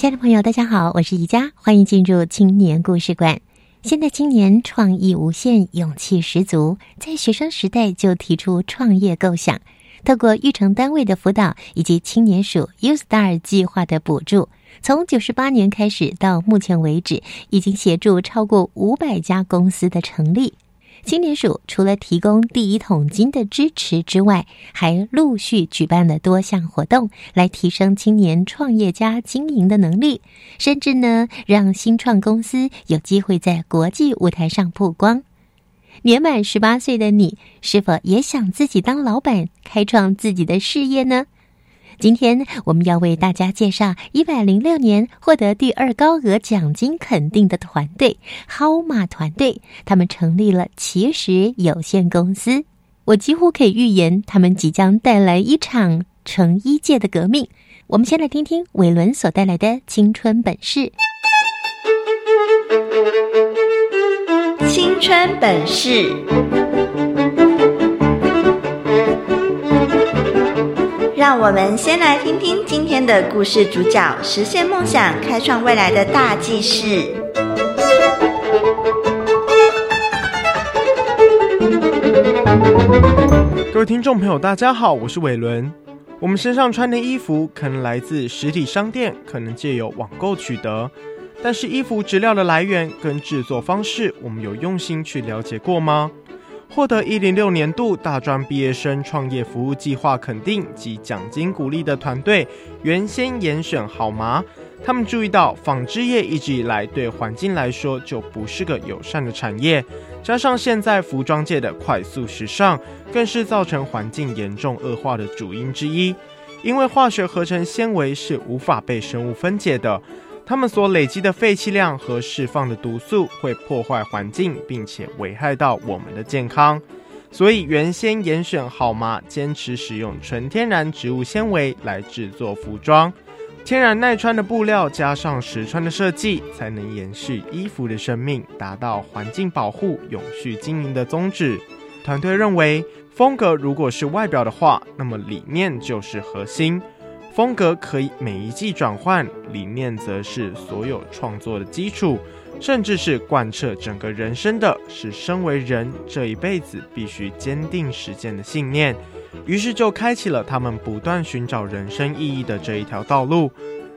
亲爱的朋友，大家好，我是宜佳，欢迎进入青年故事馆。现在青年创意无限，勇气十足，在学生时代就提出创业构想，透过育成单位的辅导以及青年署 U Star 计划的补助，从九十八年开始到目前为止，已经协助超过五百家公司的成立。青年署除了提供第一桶金的支持之外，还陆续举办了多项活动，来提升青年创业家经营的能力，甚至呢，让新创公司有机会在国际舞台上曝光。年满十八岁的你，是否也想自己当老板，开创自己的事业呢？今天我们要为大家介绍一百零六年获得第二高额奖金肯定的团队——蒿马团队。他们成立了奇石有限公司。我几乎可以预言，他们即将带来一场成衣界的革命。我们先来听听伟伦所带来的青春本事。青春本事。让我们先来听听今天的故事主角实现梦想、开创未来的大记事。各位听众朋友，大家好，我是伟伦。我们身上穿的衣服可能来自实体商店，可能借由网购取得，但是衣服质料的来源跟制作方式，我们有用心去了解过吗？获得一零六年度大专毕业生创业服务计划肯定及奖金鼓励的团队，原先严选好吗？他们注意到纺织业一直以来对环境来说就不是个友善的产业，加上现在服装界的快速时尚，更是造成环境严重恶化的主因之一。因为化学合成纤维是无法被生物分解的。它们所累积的废气量和释放的毒素会破坏环境，并且危害到我们的健康。所以原先严选好吗？坚持使用纯天然植物纤维来制作服装，天然耐穿的布料加上实穿的设计，才能延续衣服的生命，达到环境保护、永续经营的宗旨。团队认为，风格如果是外表的话，那么理念就是核心。风格可以每一季转换，理念则是所有创作的基础，甚至是贯彻整个人生的，是身为人这一辈子必须坚定实践的信念。于是就开启了他们不断寻找人生意义的这一条道路。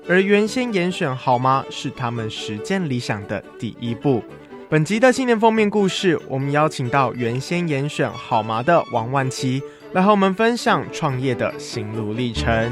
而原先严选好吗，是他们实践理想的第一步。本集的信念封面故事，我们邀请到原先严选好吗的王万琪来和我们分享创业的心路历程。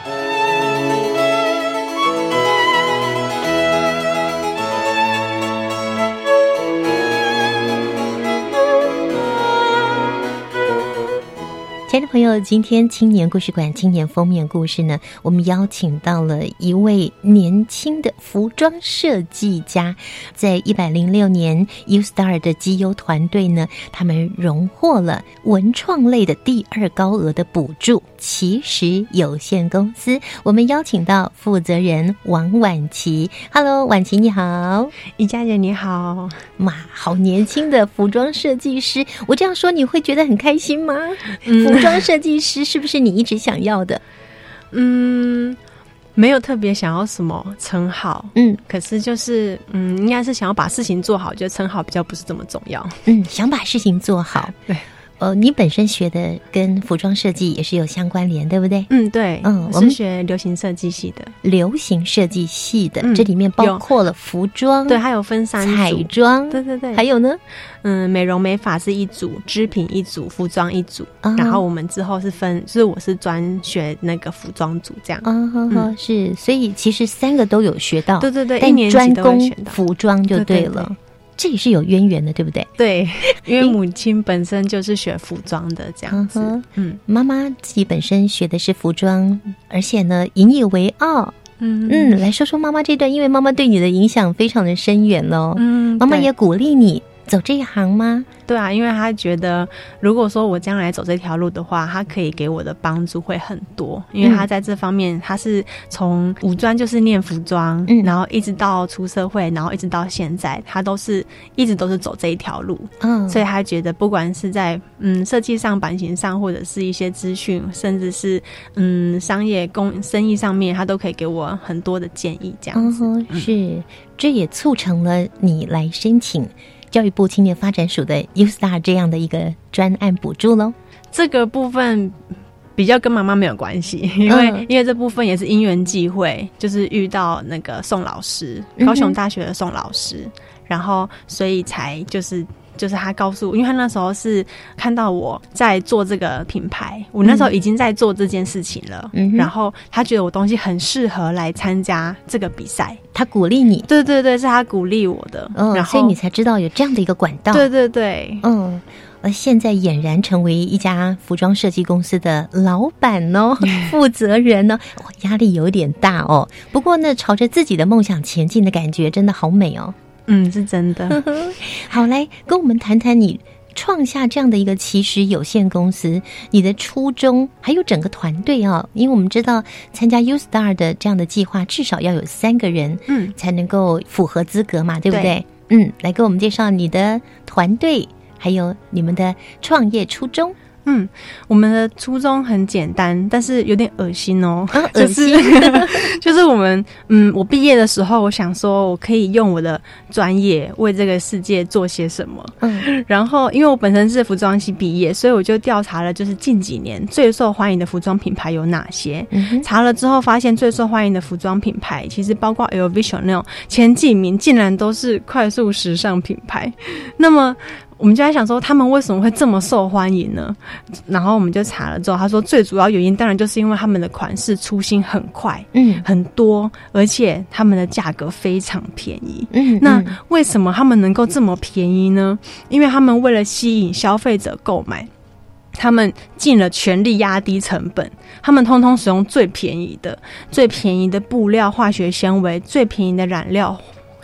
朋友，今天青年故事馆青年封面故事呢，我们邀请到了一位年轻的服装设计家，在一百零六年 U Star 的绩优团队呢，他们荣获了文创类的第二高额的补助。其实有限公司，我们邀请到负责人王婉琪。Hello，婉琪你好，宜佳姐你好，哇，好年轻的服装设计师，我这样说你会觉得很开心吗？服装设计师是不是你一直想要的？嗯，没有特别想要什么称号，嗯，可是就是嗯，应该是想要把事情做好，觉得称号比较不是这么重要。嗯，想把事情做好，对。呃，你本身学的跟服装设计也是有相关联，对不对？嗯，对，嗯，我是学流行设计系的，流行设计系的，这里面包括了服装，对，还有分三彩妆，对对对，还有呢，嗯，美容美发是一组，织品一组，服装一组，然后我们之后是分，就是我是专学那个服装组这样，嗯，是，所以其实三个都有学到，对对对，但专攻服装就对。了。这也是有渊源的，对不对？对，因为母亲本身就是学服装的，这样子。嗯，妈妈自己本身学的是服装，而且呢，引以为傲。嗯嗯，来说说妈妈这段，因为妈妈对你的影响非常的深远哦。嗯，妈妈也鼓励你走这一行吗？对啊，因为他觉得，如果说我将来走这条路的话，他可以给我的帮助会很多。因为他在这方面，他是从五专就是念服装，嗯然后一直到出社会，然后一直到现在，他都是一直都是走这一条路。嗯，所以他觉得，不管是在嗯设计上、版型上，或者是一些资讯，甚至是嗯商业工生意上面，他都可以给我很多的建议。这样子是，这也促成了你来申请。教育部青年发展署的 U Star 这样的一个专案补助喽，这个部分比较跟妈妈没有关系，因为因为这部分也是因缘际会，就是遇到那个宋老师，高雄大学的宋老师，然后所以才就是。就是他告诉我，因为他那时候是看到我在做这个品牌，我那时候已经在做这件事情了。嗯，然后他觉得我东西很适合来参加这个比赛，他鼓励你。对对对，是他鼓励我的。嗯，然后所以你才知道有这样的一个管道。对对对，嗯，而现在俨然成为一家服装设计公司的老板哦，负责人呢，压力有点大哦。不过呢，朝着自己的梦想前进的感觉真的好美哦。嗯，是真的。好，来跟我们谈谈你创下这样的一个其实有限公司，你的初衷，还有整个团队哦。因为我们知道参加 U Star 的这样的计划，至少要有三个人，嗯，才能够符合资格嘛，对不对？嗯，来给我们介绍你的团队，还有你们的创业初衷。嗯，我们的初衷很简单，但是有点恶心哦。恶心，就是我们，嗯，我毕业的时候，我想说我可以用我的专业为这个世界做些什么。嗯，然后因为我本身是服装系毕业，所以我就调查了，就是近几年最受欢迎的服装品牌有哪些。查了之后，发现最受欢迎的服装品牌，其实包括 L V Chanel 前几名，竟然都是快速时尚品牌。那么。我们就在想说，他们为什么会这么受欢迎呢？然后我们就查了之后，他说最主要原因当然就是因为他们的款式出新很快，嗯，很多，而且他们的价格非常便宜。嗯，那为什么他们能够这么便宜呢？因为他们为了吸引消费者购买，他们尽了全力压低成本，他们通通使用最便宜的、最便宜的布料、化学纤维、最便宜的染料。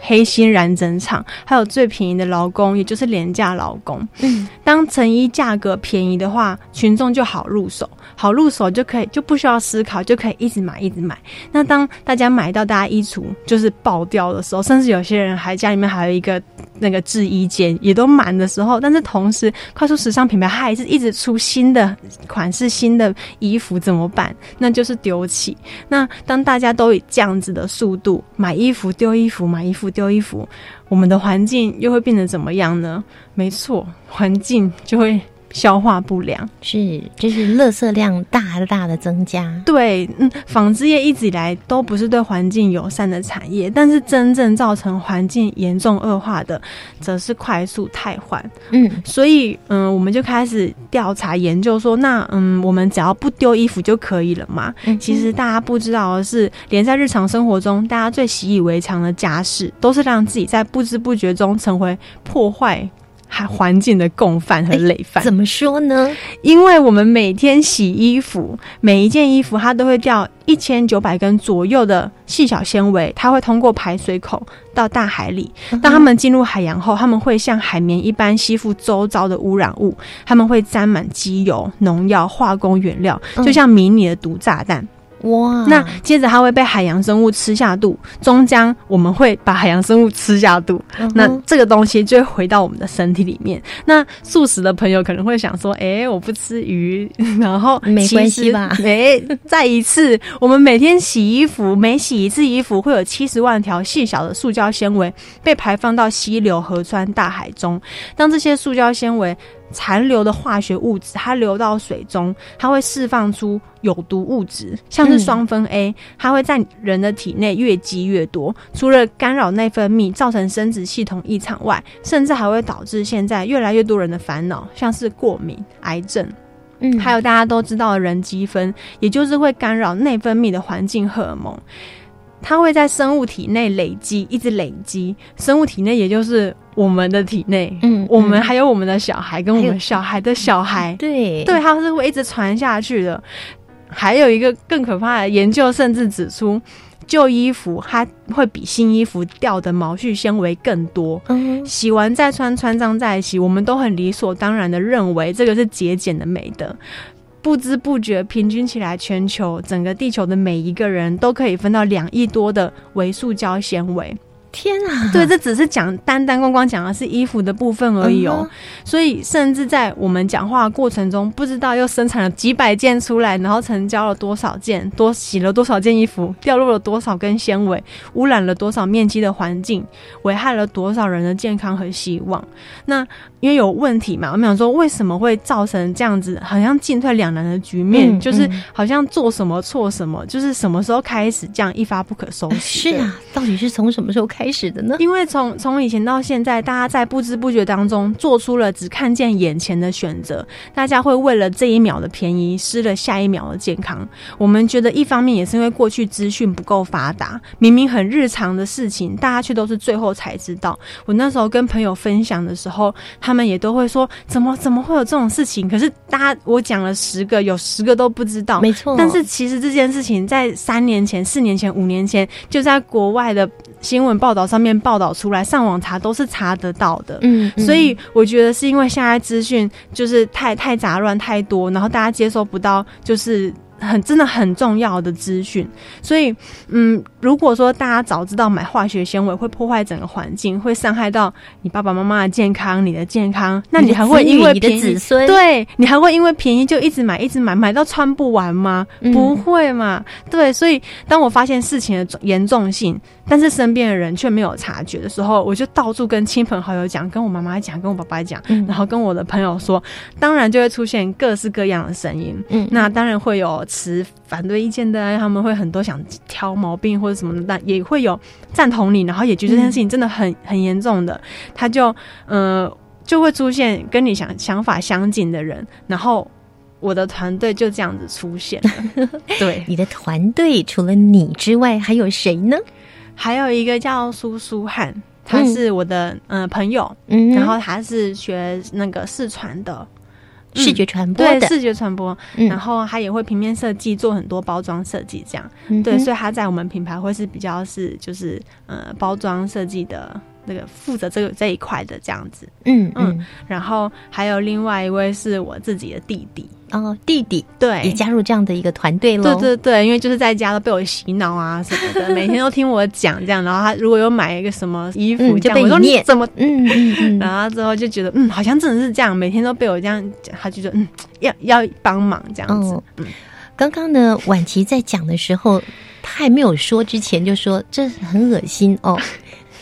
黑心染整厂，还有最便宜的劳工，也就是廉价劳工。嗯，当成衣价格便宜的话，群众就好入手，好入手就可以就不需要思考，就可以一直买一直买。那当大家买到大家衣橱就是爆掉的时候，甚至有些人还家里面还有一个那个制衣间也都满的时候，但是同时快速时尚品牌它还是一直出新的款式、新的衣服，怎么办？那就是丢弃。那当大家都以这样子的速度买衣服、丢衣服、买衣服。丢衣服，我们的环境又会变得怎么样呢？没错，环境就会。消化不良是，就是垃圾量大大的增加。对，嗯，纺织业一直以来都不是对环境友善的产业，但是真正造成环境严重恶化的，则是快速汰换。嗯，所以，嗯，我们就开始调查研究说，那，嗯，我们只要不丢衣服就可以了嘛？其实大家不知道的是，连在日常生活中，大家最习以为常的家事，都是让自己在不知不觉中成为破坏。环境的共犯和累犯。怎么说呢？因为我们每天洗衣服，每一件衣服它都会掉一千九百根左右的细小纤维，它会通过排水口到大海里。当它们进入海洋后，它们会像海绵一般吸附周遭的污染物，它们会沾满机油、农药、化工原料，就像迷你的毒炸弹。哇！那接着它会被海洋生物吃下肚，终将我们会把海洋生物吃下肚。那这个东西就会回到我们的身体里面。那素食的朋友可能会想说：“哎，我不吃鱼，然后没关系吧？”哎，再一次，我们每天洗衣服，每洗一次衣服，会有七十万条细小的塑胶纤维被排放到溪流、河川、大海中。当这些塑胶纤维残留的化学物质，它流到水中，它会释放出有毒物质，像是双酚 A，它会在人的体内越积越多。除了干扰内分泌，造成生殖系统异常外，甚至还会导致现在越来越多人的烦恼，像是过敏、癌症。嗯，还有大家都知道的人积分，也就是会干扰内分泌的环境荷尔蒙。它会在生物体内累积，一直累积。生物体内，也就是我们的体内，嗯，我们还有我们的小孩，跟我们小孩的小孩，对对，它是会一直传下去的。还有一个更可怕的研究，甚至指出，旧衣服它会比新衣服掉的毛絮纤维更多。嗯，洗完再穿，穿脏再洗，我们都很理所当然的认为这个是节俭的美德。不知不觉，平均起来，全球整个地球的每一个人都可以分到两亿多的维塑胶纤维。天啊！对，这只是讲单单光光讲的是衣服的部分而已哦。所以，甚至在我们讲话过程中，不知道又生产了几百件出来，然后成交了多少件，多洗了多少件衣服，掉落了多少根纤维，污染了多少面积的环境，危害了多少人的健康和希望。那因为有问题嘛，我们想说，为什么会造成这样子，好像进退两难的局面？就是好像做什么错什么，就是什么时候开始这样一发不可收拾？是啊，到底是从什么时候开？开始的呢？因为从从以前到现在，大家在不知不觉当中做出了只看见眼前的选择，大家会为了这一秒的便宜，失了下一秒的健康。我们觉得一方面也是因为过去资讯不够发达，明明很日常的事情，大家却都是最后才知道。我那时候跟朋友分享的时候，他们也都会说：怎么怎么会有这种事情？可是大家我讲了十个，有十个都不知道。没错，但是其实这件事情在三年前、四年前、五年前就在国外的新闻报。报道上面报道出来，上网查都是查得到的。嗯，所以我觉得是因为现在资讯就是太太杂乱太多，然后大家接收不到，就是。很真的很重要的资讯，所以嗯，如果说大家早知道买化学纤维会破坏整个环境，会伤害到你爸爸妈妈的健康、你的健康，那你还会因为你的子孙，对你还会因为便宜就一直买、一直买，买到穿不完吗？不会嘛？对，所以当我发现事情的严重性，但是身边的人却没有察觉的时候，我就到处跟亲朋好友讲，跟我妈妈讲，跟我爸爸讲，然后跟我的朋友说，当然就会出现各式各样的声音。嗯，那当然会有。持反对意见的，他们会很多想挑毛病或者什么的，但也会有赞同你，然后也觉得这件事情真的很很严重的，他就呃就会出现跟你想想法相近的人，然后我的团队就这样子出现了。对，你的团队除了你之外还有谁呢？还有一个叫苏苏汉，他是我的嗯朋友，嗯，然后他是学那个四川的。视觉传播对视觉传播，然后它也会平面设计，做很多包装设计，这样。对，所以它在我们品牌会是比较是就是呃包装设计的。那个负责这个这一块的这样子，嗯嗯，然后还有另外一位是我自己的弟弟。哦，弟弟对。也加入这样的一个团队喽，对对对，因为就是在家都被我洗脑啊什么的，每天都听我讲这样，然后他如果有买一个什么衣服，就被我念。怎么嗯嗯嗯，然后之后就觉得嗯，好像真的是这样，每天都被我这样讲，他就说嗯要要帮忙这样子。嗯，刚刚呢，婉琪在讲的时候，他还没有说之前就说这很恶心哦。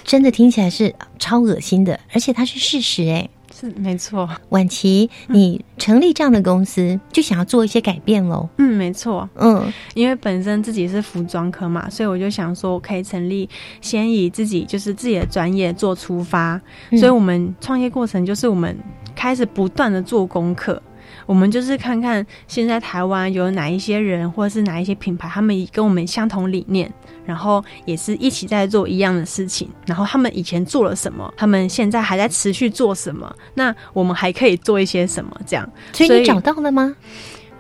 真的听起来是超恶心的，而且它是事实哎，是没错。婉琪，你成立这样的公司，就想要做一些改变喽？嗯，没错。嗯，因为本身自己是服装科嘛，所以我就想说，我可以成立，先以自己就是自己的专业做出发。所以，我们创业过程就是我们开始不断的做功课。我们就是看看现在台湾有哪一些人，或者是哪一些品牌，他们跟我们相同理念，然后也是一起在做一样的事情。然后他们以前做了什么，他们现在还在持续做什么？那我们还可以做一些什么？这样，所以你找到了吗？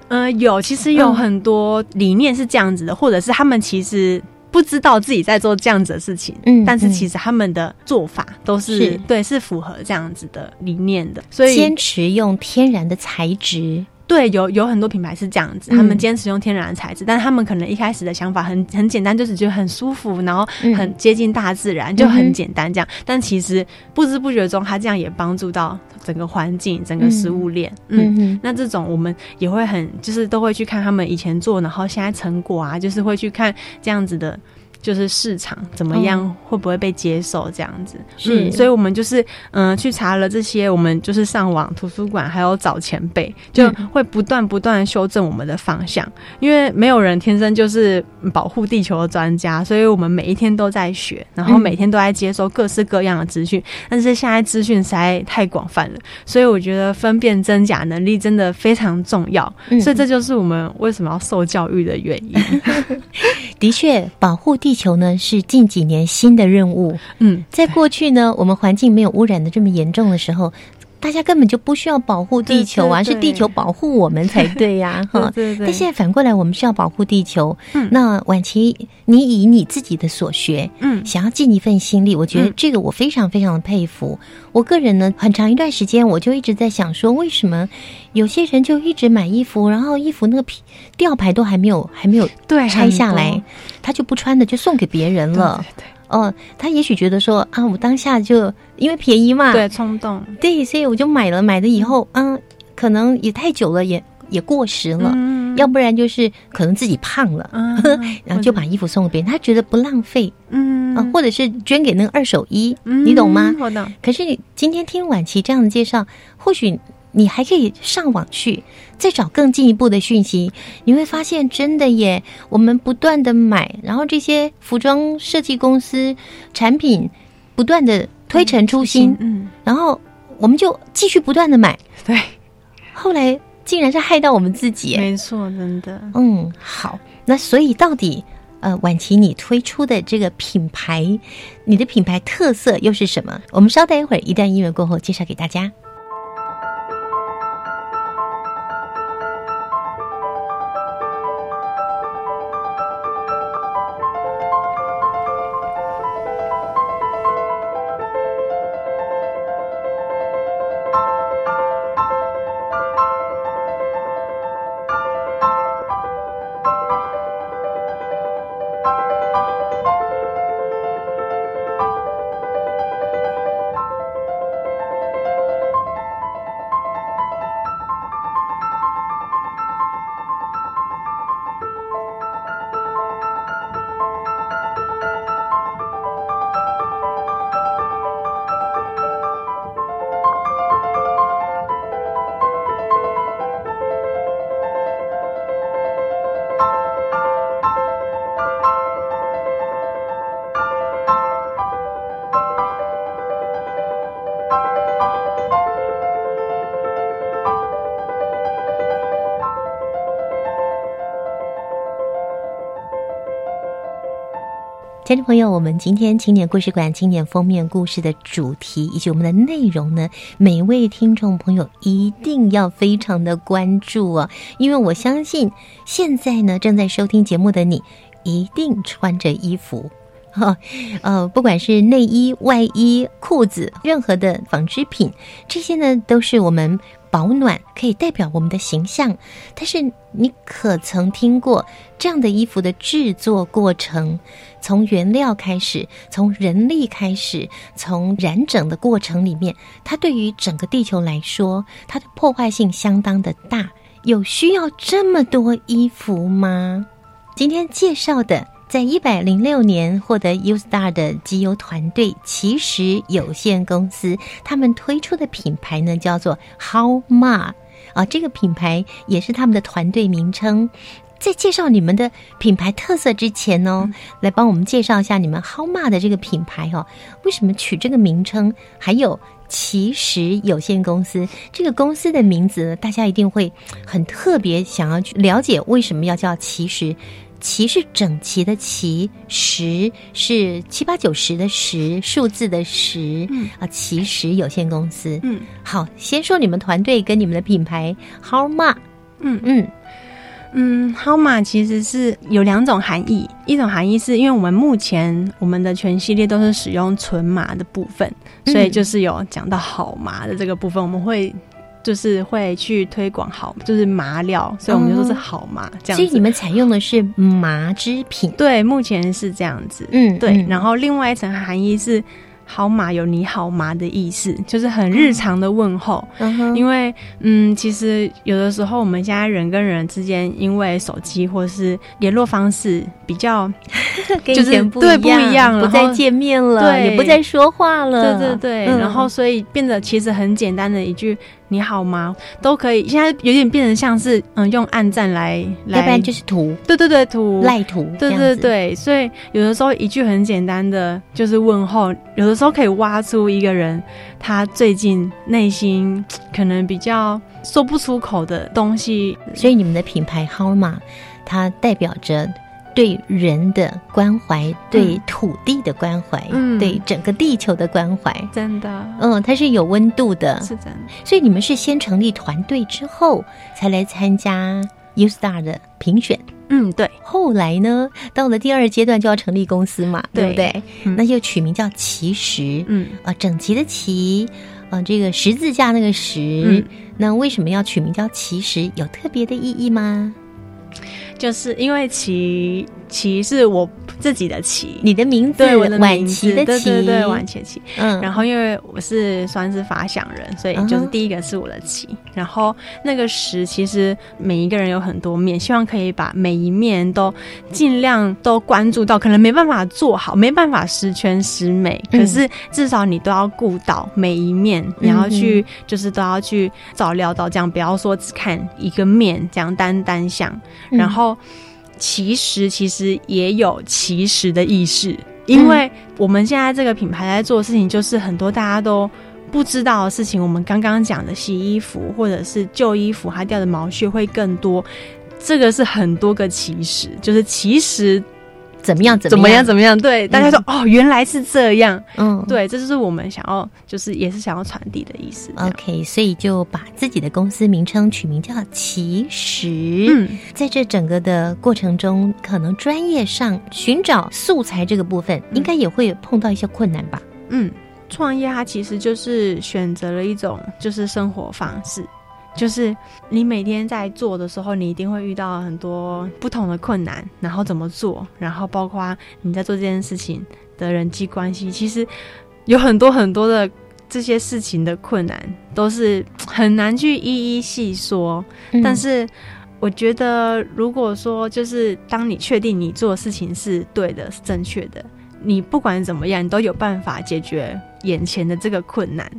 嗯，有，其实有很多理念是这样子的，或者是他们其实。不知道自己在做这样子的事情，嗯，但是其实他们的做法都是对，是符合这样子的理念的，所以坚持用天然的材质。对，有有很多品牌是这样子，他们坚持用天然的材质，但他们可能一开始的想法很很简单，就是觉得很舒服，然后很接近大自然，就很简单这样。但其实不知不觉中，它这样也帮助到整个环境、整个食物链。嗯，那这种我们也会很，就是都会去看他们以前做，然后现在成果啊，就是会去看这样子的。就是市场怎么样，会不会被接受这样子？嗯，所以我们就是嗯，去查了这些，我们就是上网、图书馆，还有找前辈，就会不断不断修正我们的方向。因为没有人天生就是保护地球的专家，所以我们每一天都在学，然后每天都在接收各式各样的资讯。但是现在资讯实在太广泛了，所以我觉得分辨真假能力真的非常重要。所以这就是我们为什么要受教育的原因。的确，保护地。球呢是近几年新的任务。嗯，在过去呢，我们环境没有污染的这么严重的时候，大家根本就不需要保护地球啊，是地球保护我们才对呀。哈，对对。但现在反过来，我们需要保护地球。嗯，那婉琪，你以你自己的所学，嗯，想要尽一份心力，我觉得这个我非常非常的佩服。我个人呢，很长一段时间我就一直在想说，为什么有些人就一直买衣服，然后衣服那个皮吊牌都还没有还没有对拆下来，他就不穿的就送给别人了。对，哦，他也许觉得说啊，我当下就因为便宜嘛，对，冲动，对，所以我就买了。买了以后，嗯，可能也太久了，也也过时了。要不然就是可能自己胖了，然后就把衣服送给别人，他觉得不浪费。嗯，啊，或者是捐给那个二手衣，你懂吗？我懂。可是你今天听婉琪这样的介绍，或许你还可以上网去再找更进一步的讯息，你会发现真的耶。我们不断的买，然后这些服装设计公司产品不断的推陈出新，嗯，然后我们就继续不断的买，对。后来竟然是害到我们自己，没错，真的。嗯，好，那所以到底。呃，婉琪你推出的这个品牌，你的品牌特色又是什么？我们稍待一会儿，一段音乐过后介绍给大家。听众朋友，我们今天青年故事馆青年封面故事的主题以及我们的内容呢，每位听众朋友一定要非常的关注哦，因为我相信现在呢正在收听节目的你，一定穿着衣服，哈，呃，不管是内衣、外衣、裤子，任何的纺织品，这些呢都是我们。保暖可以代表我们的形象，但是你可曾听过这样的衣服的制作过程？从原料开始，从人力开始，从染整的过程里面，它对于整个地球来说，它的破坏性相当的大。有需要这么多衣服吗？今天介绍的。在一百零六年获得 U Star 的集邮团队其实有限公司，他们推出的品牌呢叫做 How Ma 啊，这个品牌也是他们的团队名称。在介绍你们的品牌特色之前哦，来帮我们介绍一下你们 How Ma 的这个品牌哦，为什么取这个名称？还有奇石有限公司。这个公司的名字，大家一定会很特别，想要去了解为什么要叫奇石。齐是整齐的齐，十是七八九十的十，数字的十。嗯啊，奇石有限公司。嗯，好，先说你们团队跟你们的品牌 How Ma。嗯嗯嗯，How Ma 其实是有两种含义，一种含义是因为我们目前我们的全系列都是使用纯麻的部分，所以就是有讲到好麻的这个部分，我们会。就是会去推广好，就是麻料，所以我们就说是好麻这样。所以你们采用的是麻织品，对，目前是这样子。嗯，对。然后另外一层含义是。好马有你好吗的意思，就是很日常的问候。因为，嗯，其实有的时候我们现在人跟人之间，因为手机或是联络方式比较，就是对不一样，不再见面了，也不再说话了。对对对，然后所以变得其实很简单的一句“你好吗”都可以。现在有点变成像是嗯，用暗赞来，要不然就是图。对对对，图赖图。对对对，所以有的时候一句很简单的就是问候，有的。时候可以挖出一个人，他最近内心 可能比较说不出口的东西。所以你们的品牌 w a 它代表着对人的关怀，对土地的关怀，嗯，对整个地球的关怀。真的，嗯，它是有温度的，是真的。所以你们是先成立团队之后，才来参加 U Star 的评选。嗯，对。后来呢，到了第二阶段就要成立公司嘛，对不对？那就取名叫奇石，嗯啊，整齐的齐，啊，这个十字架那个石。那为什么要取名叫奇石？有特别的意义吗？就是因为其奇是我。自己的棋，你的名字，对我的名字的旗，对对，晚旗旗。嗯，然后因为我是算是发想人，所以就是第一个是我的棋。然后那个十，其实每一个人有很多面，希望可以把每一面都尽量都关注到。可能没办法做好，没办法十全十美，可是至少你都要顾到每一面，你要去就是都要去照料到，这样不要说只看一个面，这样单单向，然后。其实，其实也有其实的意识，因为我们现在这个品牌在做的事情，就是很多大家都不知道的事情。我们刚刚讲的洗衣服或者是旧衣服，它掉的毛屑会更多，这个是很多个其实，就是其实。怎么样？怎么样？怎么样？对，大家说哦，原来是这样。嗯，对，这就是我们想要，就是也是想要传递的意思。OK，所以就把自己的公司名称取名叫其实。嗯，在这整个的过程中，可能专业上寻找素材这个部分，应该也会碰到一些困难吧？嗯，创业它其实就是选择了一种就是生活方式。就是你每天在做的时候，你一定会遇到很多不同的困难，然后怎么做，然后包括你在做这件事情的人际关系，其实有很多很多的这些事情的困难，都是很难去一一细说。但是我觉得，如果说就是当你确定你做的事情是对的、是正确的，你不管怎么样，你都有办法解决眼前的这个困难。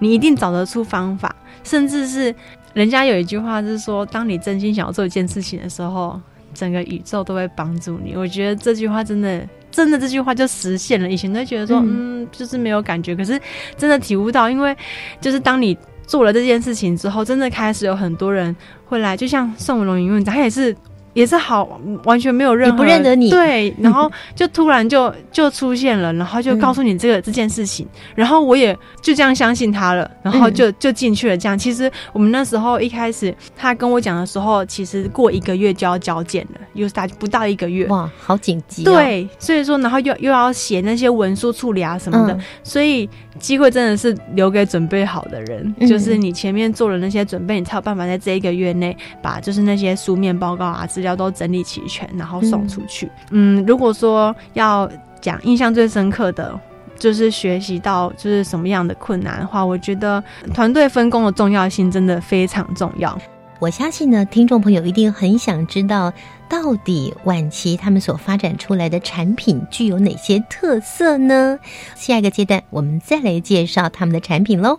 你一定找得出方法，甚至是人家有一句话是说，当你真心想要做一件事情的时候，整个宇宙都会帮助你。我觉得这句话真的，真的这句话就实现了。以前都觉得说，嗯，就是没有感觉，可是真的体悟到，因为就是当你做了这件事情之后，真的开始有很多人会来，就像宋龙云问，他也是。也是好，完全没有任何不认得你，对，然后就突然就就出现了，然后就告诉你这个这件事情，然后我也就这样相信他了，然后就就进去了。这样，其实我们那时候一开始他跟我讲的时候，其实过一个月就要交件了，又是大不到一个月，哇，好紧急。对，所以说，然后又又要写那些文书处理啊什么的，所以机会真的是留给准备好的人，就是你前面做了那些准备，你才有办法在这一个月内把就是那些书面报告啊资料。都整理齐全，然后送出去。嗯，如果说要讲印象最深刻的，就是学习到就是什么样的困难的话，我觉得团队分工的重要性真的非常重要。我相信呢，听众朋友一定很想知道，到底晚期他们所发展出来的产品具有哪些特色呢？下一个阶段，我们再来介绍他们的产品喽。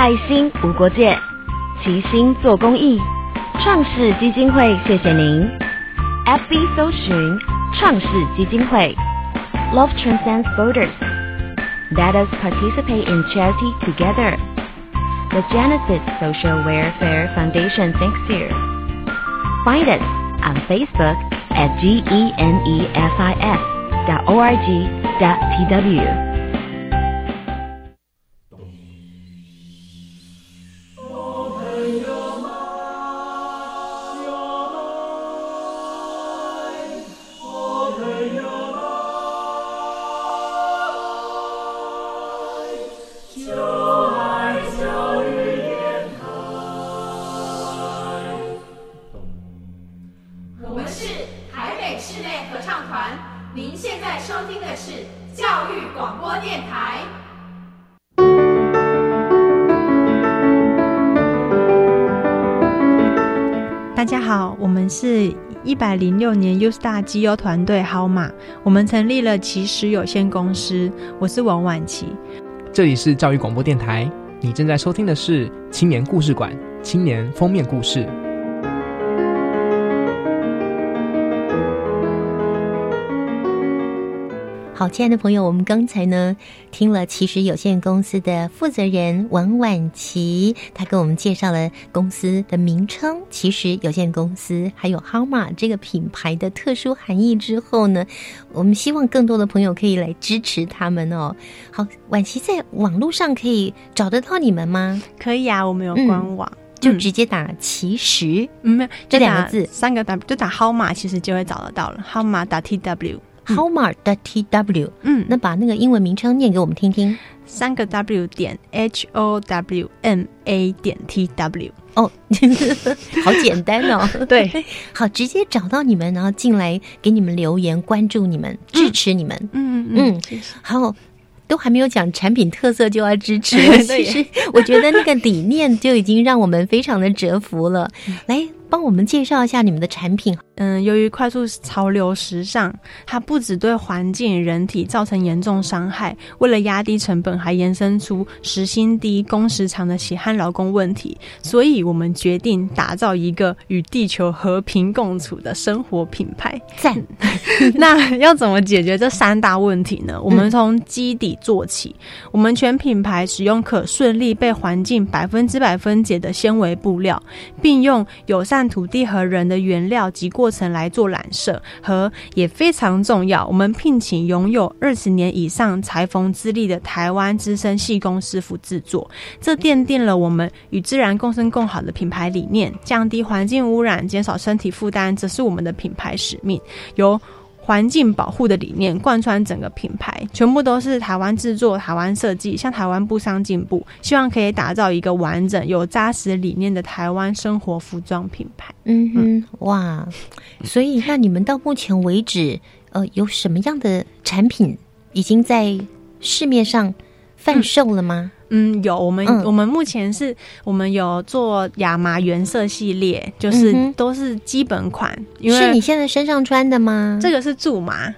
爱心无国界，齐心做公益。创世基金会，谢谢您。FB 搜寻创世基金会，Love transcends borders. Let us participate in charity together. The Genesis Social Welfare Foundation thanks you. Find us on Facebook at genefis.org.tw. 百零六年 U Star 机油团队号码，我们成立了奇石有限公司。我是王婉琪，这里是教育广播电台，你正在收听的是青年故事馆青年封面故事。好，亲爱的朋友，我们刚才呢听了其实有限公司的负责人王婉琪，他给我们介绍了公司的名称“其实有限公司”，还有 Harma 这个品牌的特殊含义之后呢，我们希望更多的朋友可以来支持他们哦。好，婉琪在网络上可以找得到你们吗？可以啊，我们有官网，就直接打“其实”嗯，这两个字，三个 W 就打号码，其实就会找得到了。号码打 T W。Howmart 的 T W，嗯，那把那个英文名称念给我们听听。三个 W 点 H O W M A 点 T W，哦，好简单哦。对，好，直接找到你们，然后进来给你们留言，关注你们，支持你们。嗯嗯，好，都还没有讲产品特色就要支持，其实我觉得那个理念就已经让我们非常的折服了。来。帮我们介绍一下你们的产品。嗯，由于快速潮流时尚，它不只对环境、人体造成严重伤害，为了压低成本，还延伸出时薪低、工时长的血汗劳工问题。所以我们决定打造一个与地球和平共处的生活品牌。赞！那要怎么解决这三大问题呢？我们从基底做起。我们全品牌使用可顺利被环境百分之百分解的纤维布料，并用友善。土地和人的原料及过程来做染色，和也非常重要。我们聘请拥有二十年以上裁缝资历的台湾资深细工师傅制作，这奠定了我们与自然共生共好的品牌理念。降低环境污染，减少身体负担，则是我们的品牌使命。由环境保护的理念贯穿整个品牌，全部都是台湾制作、台湾设计，向台湾步上进步，希望可以打造一个完整、有扎实理念的台湾生活服装品牌。嗯哼，哇！所以，那你们到目前为止，呃，有什么样的产品已经在市面上贩售了吗？嗯，有我们我们目前是我们有做亚麻原色系列，就是都是基本款。是你现在身上穿的吗？这个是苎麻，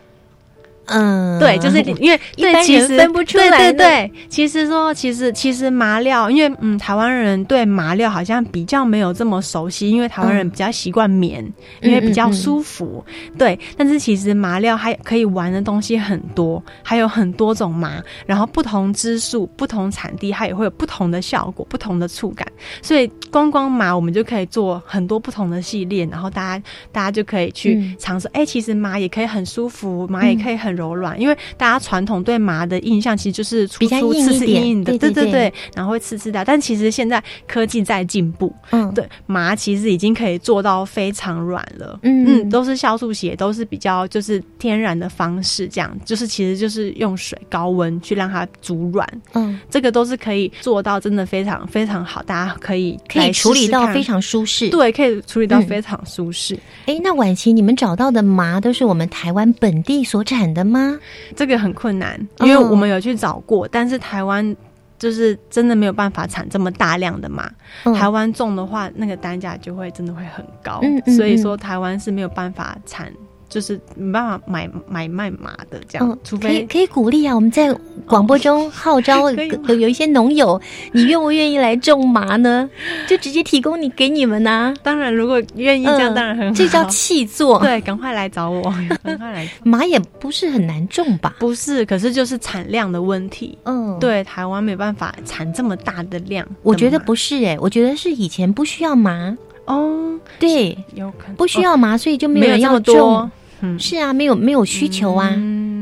嗯，对，就是因为 一般其实人分不出来对对对，其实说其实其实麻料，因为嗯，台湾人对麻料好像比较没有这么熟悉，因为台湾人比较习惯棉，嗯因为比较舒服。对，但是其实麻料还可以玩的东西很多，还有很多种麻，然后不同支数、不同产地，它也会有不同的效果、不同的触感。所以光光麻，我们就可以做很多不同的系列，然后大家大家就可以去嗯尝试。哎、其实麻也可以很舒服，麻也可以很柔软，因为大家传统对麻的印象其实就是粗比较粗、刺刺、硬硬硬的，对对对然后会刺刺的。但其实现在科技在进步，嗯，对麻其实已经可以做到非常软了，嗯。嗯，都是酵素血，都是比较就是天然的方式，这样就是其实就是用水高温去让它煮软，嗯，这个都是可以做到真的非常非常好，大家可以可以处理到非常舒适。对，可以处理到嗯。非常舒适。哎，那婉琪，你们找到的麻都是我们台湾本地所产的吗？这个很困难，哦因为我们有去找过，但是台湾就是真的没有办法产这么大量的嘛。嗯台湾种的话，那个单价就会真的会很高，嗯嗯所以嗯说台湾是没有办法产。就是没办法买买卖麻的这样，嗯，除非可以可以鼓励啊！我们在广播中号召 有有一些农友，你愿不愿意来种麻呢？就直接提供你给你们呐、当然如果愿意这样，嗯当然很好。这叫气作。对，赶快来找我，赶快来。麻也不是很难种吧？不是，可是就是产量的问题。嗯，对，台湾没办法产这么大的量。我觉得不是哎、我觉得是以前不需要麻，哦，对，有可能不需要麻，所以就没没有人要种。嗯，是啊，没有没有需求啊，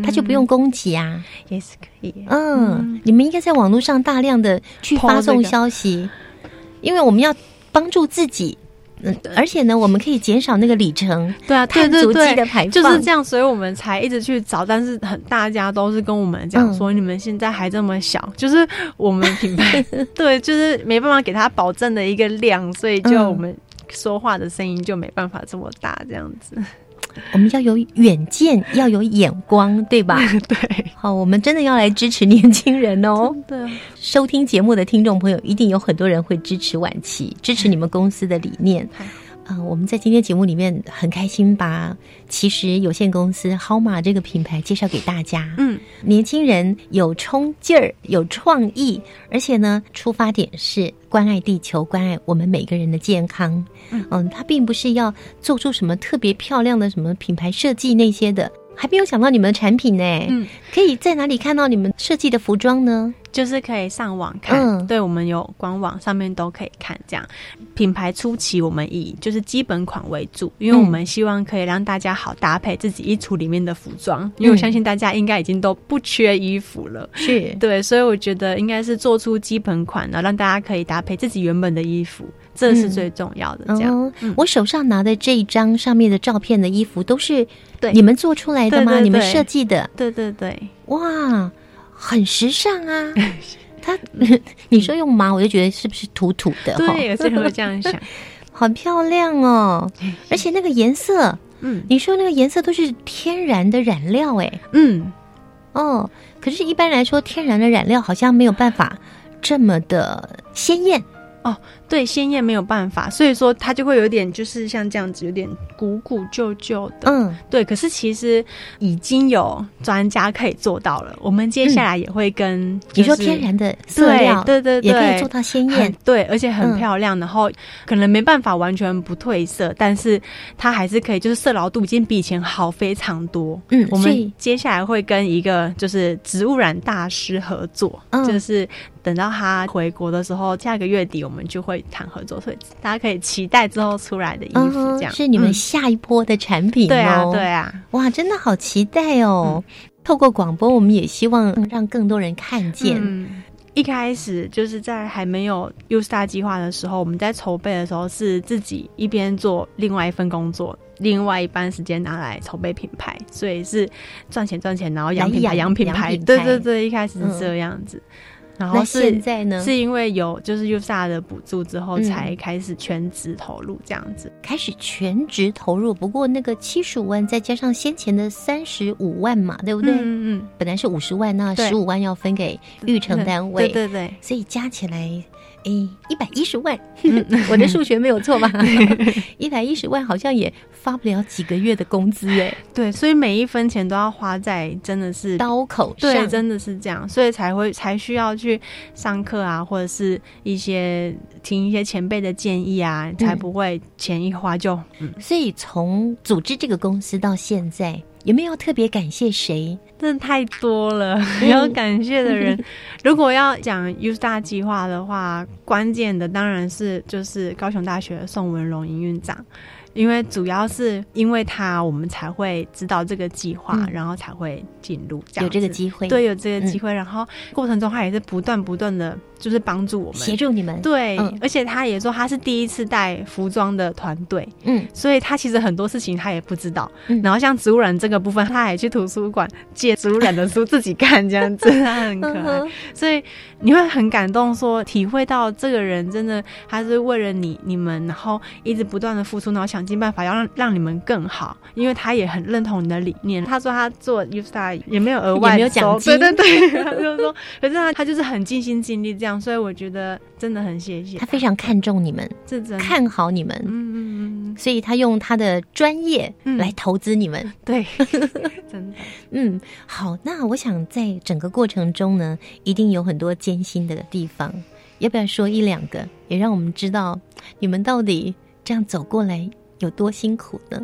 他就不用供给啊。也是可以。嗯，你们应该在网络上大量的去发送这个消息，因为我们要帮助自己。嗯，而且呢，我们可以减少那个里程，对啊，对碳足迹的排放，就是这样，所以我们才一直去找，但是很大家都是跟我们讲嗯说，你们现在还这么小，就是我们品牌 对，就是没办法给他保证的一个量，所以就嗯我们说话的声音就没办法这么大，这样子。我们要有远见，要有眼光，对吧？对，好，我们真的要来支持年轻人哦。对，收听节目的听众朋友，一定有很多人会支持晚期，支持你们公司的理念。啊、我们在今天节目里面很开心，把其实有限公司豪马这个品牌介绍给大家。嗯，年轻人有冲劲儿，有创意，而且呢，出发点是关爱地球，关爱我们每个人的健康。嗯它并不是要做出什么特别漂亮的什么品牌设计那些的。还没有想到你们的产品呢，嗯，可以在哪里看到你们设计的服装呢？就是可以上网看，嗯对我们有官网上面都可以看。这样，品牌初期我们以就是基本款为主，因为我们希望可以让大家好搭配自己衣橱里面的服装，因为我相信大家应该已经都不缺衣服了，是 对，所以我觉得应该是做出基本款，然后让大家可以搭配自己原本的衣服，这是最重要的。这样，哦我手上拿的这一张上面的照片的衣服都是对你们做出来的吗？对对对你们设计的？对对对，哇，很时尚啊！它，你说用麻，我就觉得是不是土土的？哈对，有些人会这样想。好漂亮哦！而且那个颜色，嗯，你说那个颜色都是天然的染料，哎，嗯，哦，可是，一般来说，天然的染料好像没有办法这么的鲜艳。哦，对，鲜艳没有办法，所以说它就会有点就是像这样子，有点古古旧旧的。嗯，对。可是其实已经有专家可以做到了，我们接下来也会跟、你说天然的色料，对对对，也可以做到鲜艳，对，而且很嗯漂亮。然后可能没办法完全不褪色，但是它还是可以，就是色牢度已经比以前好非常多。嗯我们接下来会跟一个就是植物染大师合作，嗯就是等到他回国的时候，下个月底我们就会谈合作，所以大家可以期待之后出来的衣服，嗯这样、是你们嗯。下一波的产品、哦对啊对啊，哇，真的好期待哦！透过广播，我们也希望让更多人看见。嗯。一开始就是在还没有 U Star 计划的时候，我们在筹备的时候是自己一边做另外一份工作，另外一半时间拿来筹备品牌，所以是赚钱赚钱，然后养品牌养养品牌，对对对，一开始是嗯。这样子。然后现在呢？是因为有就是 U Star 的补助之后，嗯。才开始全职投入这样子。开始全职投入，不过那个七十五万再加上先前的三十五万嘛，对不对？嗯嗯本来是五十万，那对。十五万要分给育成单位，对对对，所以加起来哎，一百一十万，我的数学没有错吧？一百一十万好像也发不了几个月的工资哎。对，所以每一分钱都要花在真的是刀口上，对，真的是这样，所以才会才需要去上课啊，或者是一些听一些前辈的建议啊，才不会钱一花就。所以从组织这个公司到现在。有没有特别感谢谁？真的太多了，要感谢的人。如果要讲 U Star 计划的话，关键的当然是就是高雄大学宋文荣营运长。因为主要是因为他，我们才会知道这个计划，然后才会进入，有这个机会，对，有这个机会。然后过程中，他也是不断不断的，就是帮助我们，协助你们。对，而且他也说他是第一次带服装的团队，嗯，所以他其实很多事情他也不知道。然后像植物人这个部分，他还去图书馆借植物人的书自己看，这样子 他很可爱。所以你会很感动，说体会到这个人真的他是为了你你们，然后一直不断的付出，然后想。尽办法要让让你们更好，因为他也很认同你的理念。他说他做 U Star 也没有额外没有奖金，对对对，他就说，可是他他就是很尽心尽力这样，所以我觉得真的很谢谢他，非常看重你们，是真看好你们，嗯嗯嗯，所以他用他的专业来投资你们，对，真的，嗯，好，那我想在整个过程中呢，一定有很多艰辛的地方，要不要说一两个，也让我们知道你们到底这样走过来。有多辛苦呢？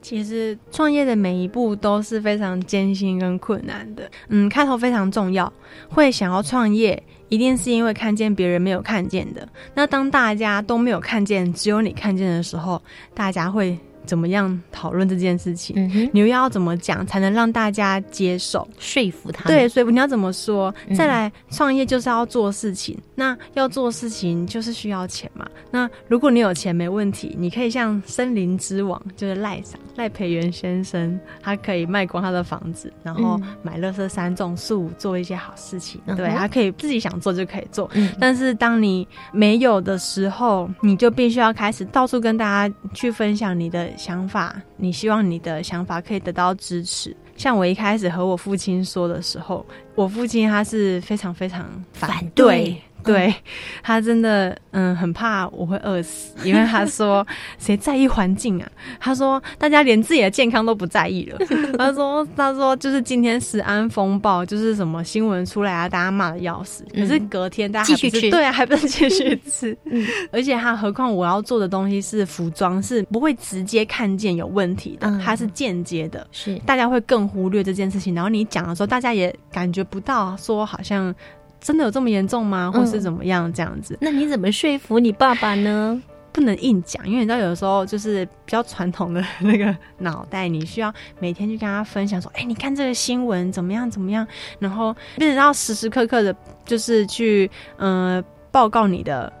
其实创业的每一步都是非常艰辛跟困难的。嗯，开头非常重要，会想要创业，一定是因为看见别人没有看见的。那当大家都没有看见，只有你看见的时候，大家会。怎么样讨论这件事情？你又要怎么讲才能让大家接受、说服他？对，所以你要怎么说？再来创业就是要做事情，那要做事情就是需要钱嘛。那如果你有钱没问题，你可以像森林之王，就是赖上赖培元先生，他可以卖光他的房子，然后买乐色山种树，做一些好事情。对，他可以自己想做就可以做。但是当你没有的时候，你就必须要开始到处跟大家去分享你的。想法，你希望你的想法可以得到支持。像我一开始和我父亲说的时候，我父亲他是非常非常反对。对他真的嗯很怕我会饿死，因为他说谁在意环境啊？他说大家连自己的健康都不在意了。他说他说就是今天食安风暴，就是什么新闻出来啊，大家骂的要死。可是隔天大家继续吃，对啊，还不能继续吃。嗯，而且他何况我要做的东西是服装，是不会直接看见有问题的，它是间接的，是大家会更忽略这件事情。然后你讲的时候，大家也感觉不到说好像。真的有这么严重吗？或是怎么样这样子？那你怎么说服你爸爸呢？不能硬讲，因为你知道，有的时候就是比较传统的那个脑袋，你需要每天去跟他分享说：“哎，你看这个新闻怎么样？怎么样？”然后变成要时时刻刻的，就是去嗯报告你的。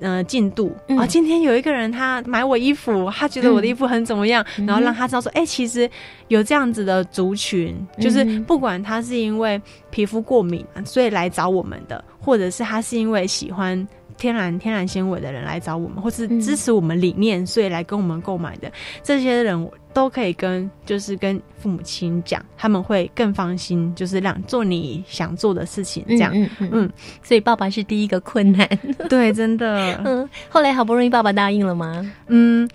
呃，进度。啊，今天有一个人他买我衣服，他觉得我的衣服很怎么样，然后让他知道说，哎，其实有这样子的族群，就是不管他是因为皮肤过敏所以来找我们的，或者是他是因为喜欢。天然天然纤维的人来找我们，或是支持我们理念，所以来跟我们购买的这些人都可以跟，就是跟父母亲讲，他们会更放心，就是让做你想做的事情，这样。嗯嗯。所以爸爸是第一个困难，对，真的。嗯。后来好不容易爸爸答应了吗？嗯。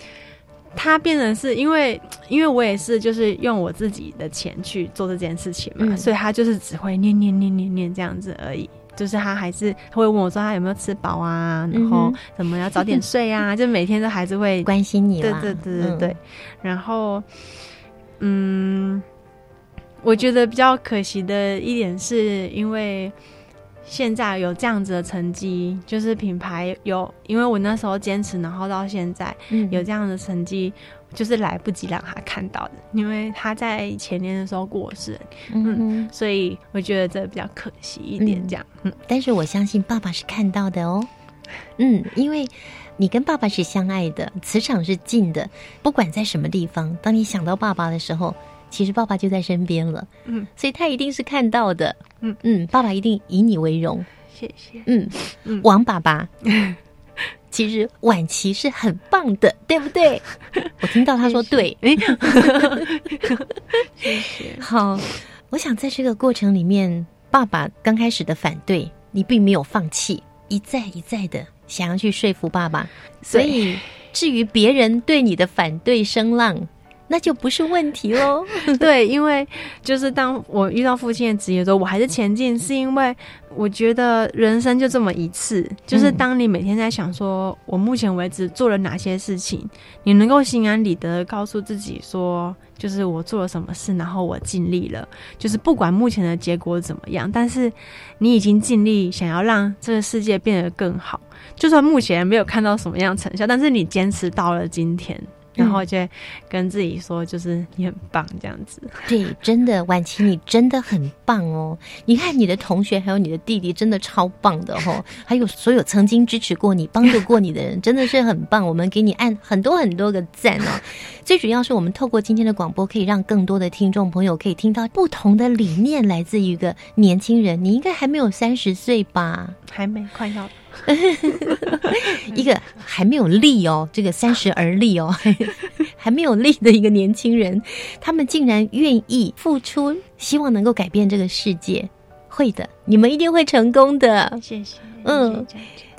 他变成是因为，因为我也是就是用我自己的钱去做这件事情嘛，所以他就是只会念念念念念这样子而已。就是他还是会问我说他有没有吃饱啊，然后怎么要早点睡啊，就每天都还是会关心你。对对对对对。然后，嗯，我觉得比较可惜的一点是因为现在有这样子的成绩，就是品牌有，因为我那时候坚持，然后到现在有这样的成绩。就是来不及让他看到的，因为他在前年的时候过世，嗯，所以我觉得这比较可惜一点，这样。嗯，但是我相信爸爸是看到的哦，嗯，因为你跟爸爸是相爱的，磁场是近的，不管在什么地方，当你想到爸爸的时候，其实爸爸就在身边了，嗯，所以他一定是看到的，嗯。嗯，爸爸一定以你为荣，谢谢，嗯。嗯，王爸爸。其实晚期是很棒的，对不对？我听到他说对，谢谢。好，我想在这个过程里面，爸爸刚开始的反对，你并没有放弃，一再一再的想要去说服爸爸，所以至于别人对你的反对声浪。那就不是问题喽。对，因为就是当我遇到父亲的职业时候，我还是前进，是因为我觉得人生就这么一次。就是当你每天在想说，我目前为止做了哪些事情，你能够心安理得告诉自己说，就是我做了什么事，然后我尽力了。就是不管目前的结果怎么样，但是你已经尽力想要让这个世界变得更好。就算目前没有看到什么样成效，但是你坚持到了今天。然后就跟自己说，就是你很棒这样子。对，真的，婉琪你真的很棒哦！你看你的同学还有你的弟弟，真的超棒的哦。还有所有曾经支持过你、帮助过你的人，真的是很棒。我们给你按很多很多个赞哦。最主要是我们透过今天的广播，可以让更多的听众朋友可以听到不同的理念，来自于一个年轻人。你应该还没有三十岁吧？还没，快要。一个还没有立哦，这个三十而立哦，还没有立的一个年轻人，他们竟然愿意付出，希望能够改变这个世界。会的，你们一定会成功的。谢谢。嗯。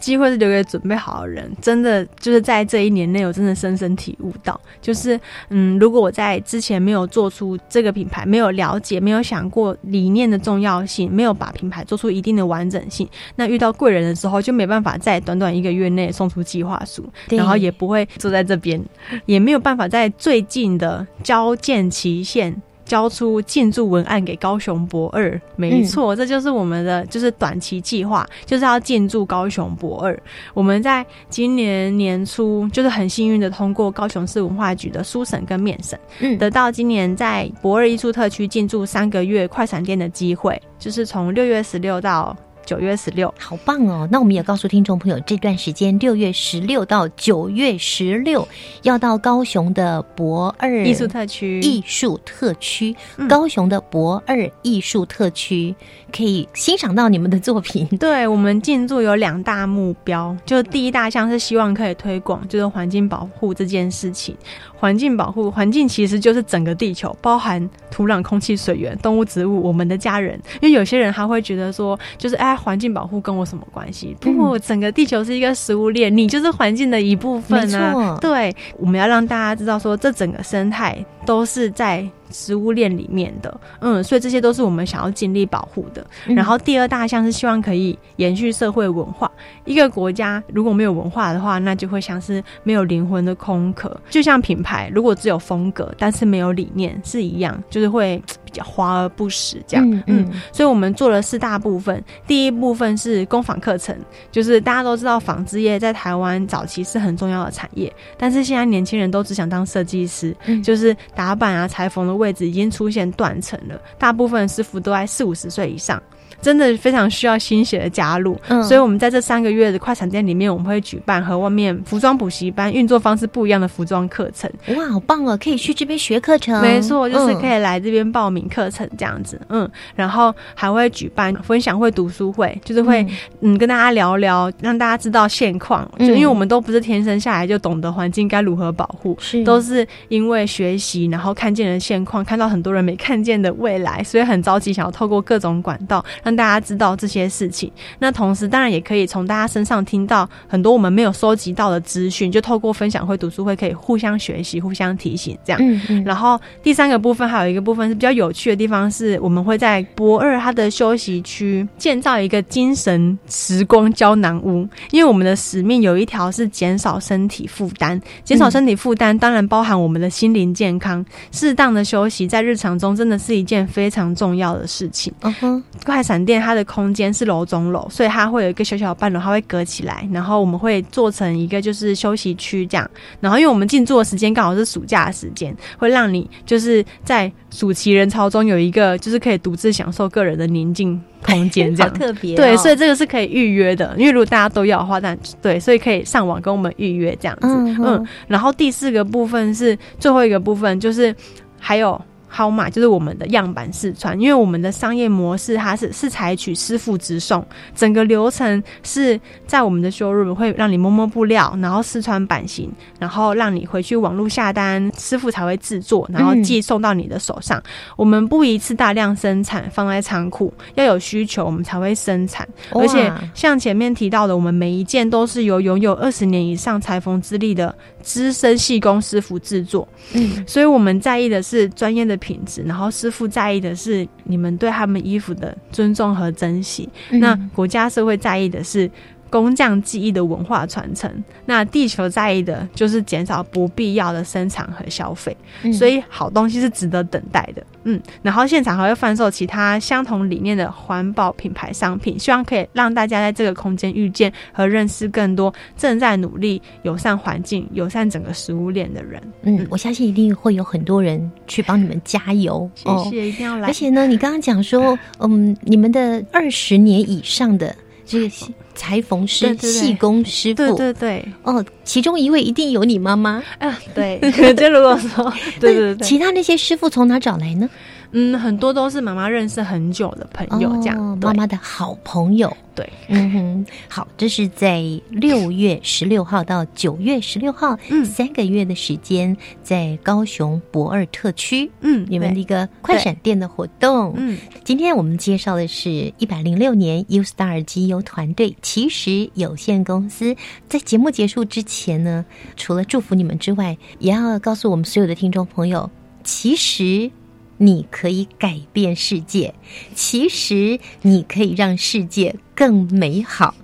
机会是留给准备好的人，真的就是在这一年内，我真的深深体悟到，就是嗯，如果我在之前没有做出这个品牌，没有了解，没有想过理念的重要性，没有把品牌做出一定的完整性，那遇到贵人的时候，就没办法在短短一个月内送出计划书，然后也不会坐在这边，也没有办法在最近的交件期限。交出建筑文案给高雄博二，没错，这就是我们的就是短期计划，就是要进驻高雄博二。我们在今年年初就是很幸运的通过高雄市文化局的书审跟面审，嗯，得到今年在博二艺术特区进驻三个月快闪店的机会，就是从六月十六到。九月十六，好棒哦！那我们也告诉听众朋友，这段时间六月十六到九月十六，要到高雄的博二艺术特区，艺术特区，高雄的博二艺术特区可以欣赏到你们的作品。对我们进驻有两大目标，就第一大项是希望可以推广，就是环境保护这件事情。环境保护，环境其实就是整个地球，包含土壤、空气、水源、动物、植物，我们的家人。因为有些人他会觉得说，就是哎，环境保护跟我什么关系？不过整个地球是一个食物链，你就是环境的一部分啊。对，我们要让大家知道说，这整个生态都是在。食物链里面的，嗯，所以这些都是我们想要尽力保护的。然后第二大项是希望可以延续社会文化。一个国家如果没有文化的话，那就会像是没有灵魂的空壳。就像品牌如果只有风格，但是没有理念是一样，就是会比较。华而不实，这样，嗯，所以我们做了四大部分。第一部分是工坊课程，就是大家都知道纺织业在台湾早期是很重要的产业，但是现在年轻人都只想当设计师，就是打板啊、裁缝的位置已经出现断层了，大部分师傅都在四五十岁以上。真的非常需要新血的加入，嗯所以我们在这三个月的快闪店里面，我们会举办和外面服装补习班运作方式不一样的服装课程。哇，好棒哦！可以去这边学课程，没错，就是可以来这边报名课程这样子。嗯，然后还会举办分享会、读书会，就是会嗯跟大家聊聊，让大家知道现况。就因为我们都不是天生下来就懂得环境该如何保护，是都是因为学习，然后看见了现况，看到很多人没看见的未来，所以很着急想要透过各种管道让。大家知道这些事情，那同时当然也可以从大家身上听到很多我们没有收集到的资讯，就透过分享会、读书会可以互相学习、互相提醒这样。嗯嗯。然后第三个部分还有一个部分是比较有趣的地方，是我们会在博二它的休息区建造一个精神时光胶囊屋，因为我们的使命有一条是减少身体负担，减少身体负担当然包含我们的心灵健康，适当的休息在日常中真的是一件非常重要的事情。嗯哼，快闪。店它的空间是楼中楼，所以它会有一个小小的半楼，它会隔起来，然后我们会做成一个就是休息区这样。然后因为我们进驻的时间刚好是暑假的时间，会让你就是在暑期人潮中有一个就是可以独自享受个人的宁静空间，这样特别对，所以这个是可以预约的。因为如果大家都要的话，但对，所以可以上网跟我们预约这样子。嗯，然后第四个部分是最后一个部分，就是还有。号码就是我们的样板试穿，因为我们的商业模式它是是采取师傅直送，整个流程是在我们的 showroom 会让你摸摸布料，然后试穿版型，然后让你回去网络下单，师傅才会制作，然后寄送到你的手上。我们不一次大量生产放在仓库，要有需求我们才会生产。而且像前面提到的，我们每一件都是由拥有二十年以上裁缝资历的资深细工师傅制作。嗯，所以我们在意的是专业的。品质，然后师傅在意的是你们对他们衣服的尊重和珍惜。那国家社会在意的是工匠技艺的文化传承。那地球在意的就是减少不必要的生产和消费。所以好东西是值得等待的。嗯，然后现场还会贩售其他相同理念的环保品牌商品，希望可以让大家在这个空间遇见和认识更多正在努力友善环境、友善整个食物链的人。嗯，我相信一定会有很多人去帮你们加油。谢谢，一定要来。而且呢，你刚刚讲说，嗯，你们的二十年以上的这个 裁缝师、气功师傅，对对对，哦，其中一位一定有你妈妈。啊，对，就如果说，对对对，其他那些师傅从哪找来呢？嗯，很多都是妈妈认识很久的朋友，这样妈妈的好朋友。对，嗯哼，好，这是在六月十六号到九月十六号，嗯，三个月的时间，在高雄博二特区，嗯，你们的一个快闪店的活动。嗯，今天我们介绍的是一百零六年 U Star 机油团队其实有限公司。在节目结束之前呢，除了祝福你们之外，也要告诉我们所有的听众朋友，其实。你可以改变世界，其实你可以让世界更美好。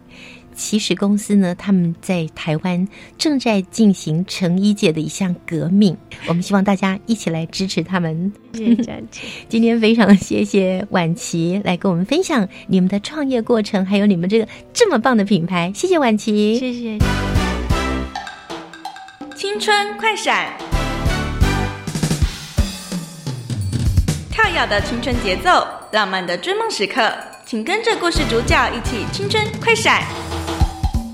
其实公司呢，他们在台湾正在进行成衣界的一项革命，我们希望大家一起来支持他们。谢谢 今天非常谢谢婉琪来跟我们分享你们的创业过程，还有你们这个这么棒的品牌。谢谢婉琪，谢谢。青春快闪。跳跃的青春节奏，浪漫的追梦时刻，请跟着故事主角一起青春快闪。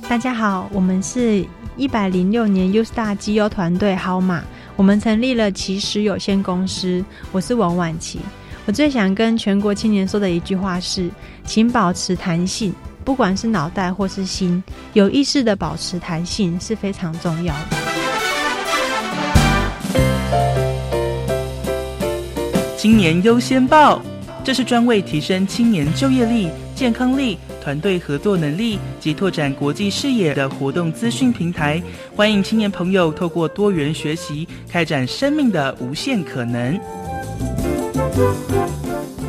大家好，我们是一百零六年 U Star 机优团队号码，我们成立了奇石有限公司。我是王婉琪。我最想跟全国青年说的一句话是：请保持弹性，不管是脑袋或是心，有意识的保持弹性是非常重要的。青年优先报，这是专为提升青年就业力、健康力、团队合作能力及拓展国际视野的活动资讯平台。欢迎青年朋友透过多元学习，开展生命的无限可能。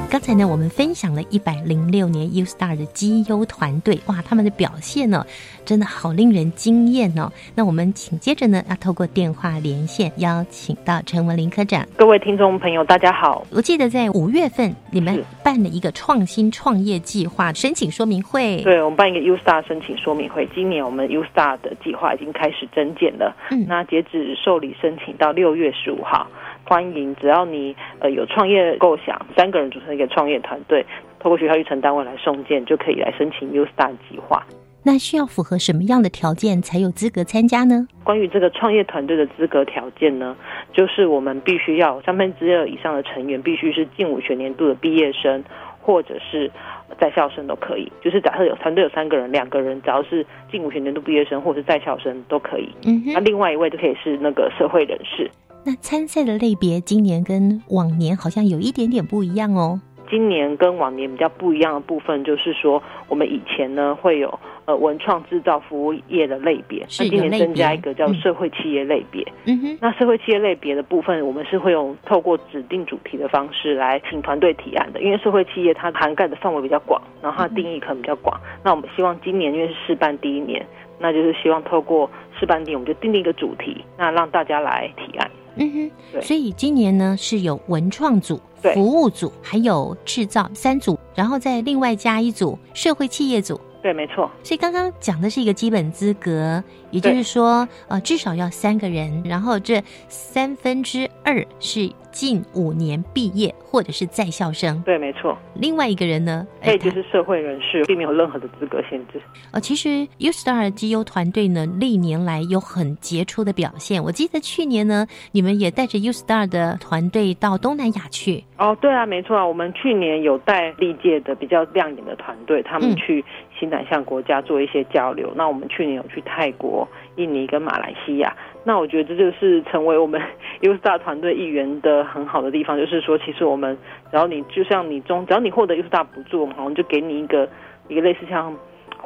刚才呢，我们分享了一百零六年 U Star 的绩优团队，哇，他们的表现呢，真的好令人惊艳哦。那我们请接着呢，要透过电话连线邀请到陈文林科长。各位听众朋友，大家好。我记得在五月份，你们办了一个创新创业计划申请说明会。对，我们办一个 U Star 申请说明会。今年我们 U Star 的计划已经开始增建了。嗯，那截止受理申请到六月十五号。欢迎，只要你呃有创业构想，三个人组成一个创业团队，透过学校育成单位来送件，就可以来申请 U Star 计划。那需要符合什么样的条件才有资格参加呢？关于这个创业团队的资格条件呢，就是我们必须要三分之二以上的成员必须是近五学年度的毕业生，或者是在校生都可以。就是假设有团队有三个人，两个人只要是近五学年度毕业生或者是在校生都可以。嗯，那另外一位就可以是那个社会人士。那参赛的类别今年跟往年好像有一点点不一样哦。今年跟往年比较不一样的部分，就是说我们以前呢会有呃文创制造服务业的类别，那今年增加一个叫社会企业类别。嗯哼，那社会企业类别的部分，我们是会用透过指定主题的方式来请团队提案的，因为社会企业它涵盖的范围比较广，然后它的定义可能比较广。那我们希望今年因为是试办第一年，那就是希望透过试办点，我们就定定一个主题，那让大家来提案。嗯哼，所以今年呢是有文创组、服务组，还有制造三组，然后再另外加一组社会企业组。对，没错。所以刚刚讲的是一个基本资格，也就是说，呃，至少要三个人，然后这三分之二是近五年毕业或者是在校生。对，没错。另外一个人呢，可以就是社会人士，并没有任何的资格限制。呃，其实 U Star GU 团队呢，历年来有很杰出的表现。我记得去年呢，你们也带着 U Star 的团队到东南亚去。哦，对啊，没错啊，我们去年有带历届的比较亮眼的团队，他们去新南向国家做一些交流。那我们去年有去泰国、印尼跟马来西亚。那我觉得这就是成为我们 U Star 团队一员的很好的地方，就是说，其实我们只要你就像你中，只要你获得 U Star 补助，我们好像就给你一个一个类似像。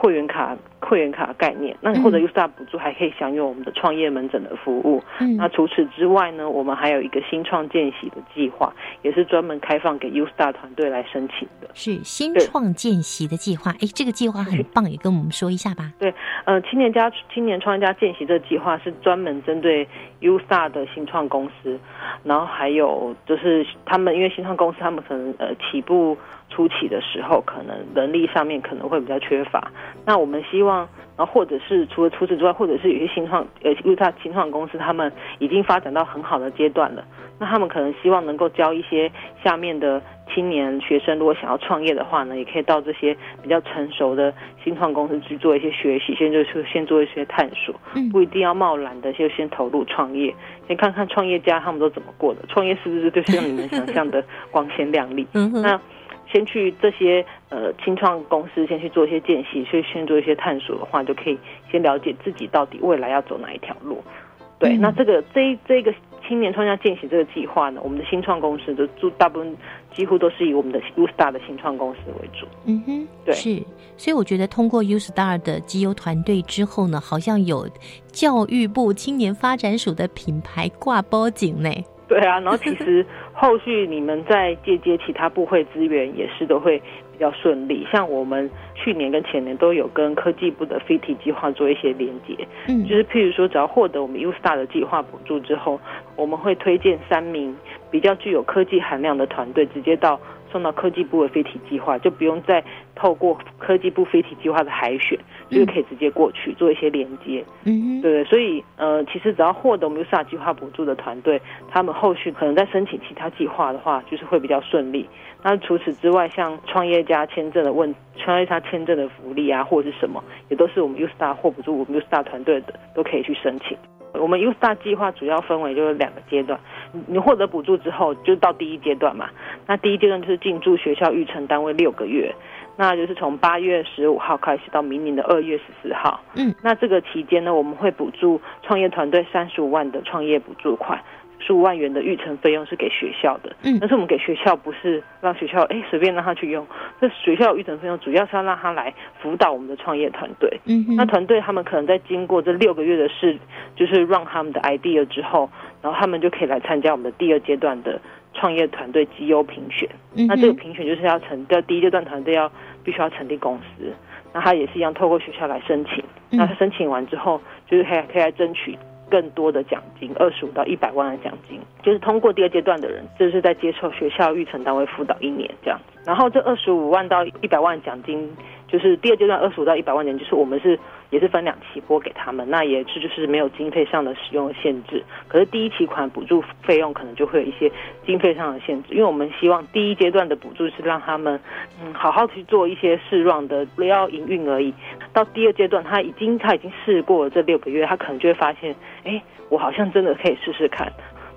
会员卡会员卡概念，那你获得 U Star 补助，还可以享有我们的创业门诊的服务。嗯，那除此之外呢，我们还有一个新创见习的计划，也是专门开放给 U Star 团队来申请的。是新创见习的计划，哎，这个计划很棒，也跟我们说一下吧。对，呃，青年家青年创业家见习这个计划是专门针对 U Star 的新创公司，然后还有就是他们因为新创公司他们可能呃起步。初期的时候，可能人力上面可能会比较缺乏。那我们希望，然后或者是除了除此之外，或者是有些新创呃，因为它新创公司他们已经发展到很好的阶段了，那他们可能希望能够教一些下面的青年学生，如果想要创业的话呢，也可以到这些比较成熟的新创公司去做一些学习，先就是先做一些探索，不一定要贸然的就先投入创业，先看看创业家他们都怎么过的，创业是不是就像你们想象的光鲜亮丽？那。先去这些呃新创公司，先去做一些见习，去先做一些探索的话，就可以先了解自己到底未来要走哪一条路。对，那这个这这个青年创业见习这个计划呢，我们的新创公司的主大部分几乎都是以我们的 U Star 的新创公司为主。嗯哼，对，是。所以我觉得通过 U Star 的绩优团队之后呢，好像有教育部青年发展署的品牌挂包景呢。对啊，然后其实 后续你们再借接其他部会资源也是都会比较顺利。像我们去年跟前年都有跟科技部的 FIT 计划做一些连接，嗯，就是譬如说，只要获得我们 U Star 的计划补助之后，我们会推荐三名比较具有科技含量的团队，直接到。送到科技部的飞体计划，就不用再透过科技部飞体计划的海选，就是可以直接过去做一些连接。嗯，对所以呃，其实只要获得我们 USA 计划补助的团队，他们后续可能在申请其他计划的话，就是会比较顺利。那除此之外，像创业家签证的问，创业家签证的福利啊，或者是什么，也都是我们 USA 获补助我们 USA 团队的，都可以去申请。我们 U Star 计划主要分为就是两个阶段，你获得补助之后，就到第一阶段嘛。那第一阶段就是进驻学校育成单位六个月，那就是从八月十五号开始到明年的二月十四号。嗯，那这个期间呢，我们会补助创业团队三十五万的创业补助款。十五万元的预成费用是给学校的，嗯，但是我们给学校不是让学校哎随便让他去用，这学校预成费用主要是要让他来辅导我们的创业团队，嗯，那团队他们可能在经过这六个月的试，就是让他们的 idea 之后，然后他们就可以来参加我们的第二阶段的创业团队绩优评选，那这个评选就是要成，要第一阶段团队要必须要成立公司，那他也是一样透过学校来申请，那他申请完之后就是可以可以来争取。更多的奖金，二十五到一百万的奖金，就是通过第二阶段的人，就是在接受学校育成单位辅导一年这样子。然后这二十五万到一百万奖金，就是第二阶段二十五到一百万年，就是我们是也是分两期拨给他们，那也是就是没有经费上的使用限制。可是第一期款补助费用可能就会有一些经费上的限制，因为我们希望第一阶段的补助是让他们嗯好好去做一些试 run 的，不要营运而已。到第二阶段，他已经他已经试过了这六个月，他可能就会发现，哎，我好像真的可以试试看。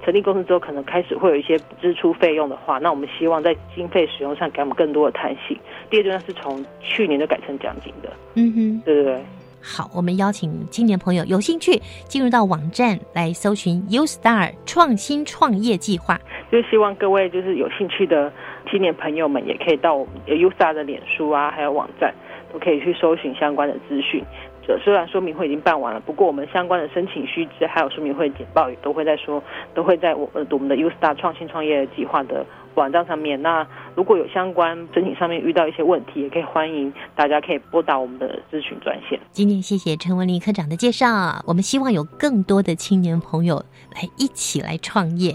成立公司之后，可能开始会有一些支出费用的话，那我们希望在经费使用上给我们更多的弹性。第二阶段是从去年就改成奖金的，嗯哼，对对对。好，我们邀请青年朋友有兴趣进入到网站来搜寻 U Star 创新创业计划，就希望各位就是有兴趣的青年朋友们也可以到我们 U Star 的脸书啊，还有网站。都可以去搜寻相关的资讯。这虽然说明会已经办完了，不过我们相关的申请须知还有说明会简报也都会在说，都会在我呃我们的 U Star 创新创业计划的网站上面。那如果有相关申请上面遇到一些问题，也可以欢迎大家可以拨打我们的咨询专线。今天谢谢陈文林科长的介绍，我们希望有更多的青年朋友来一起来创业。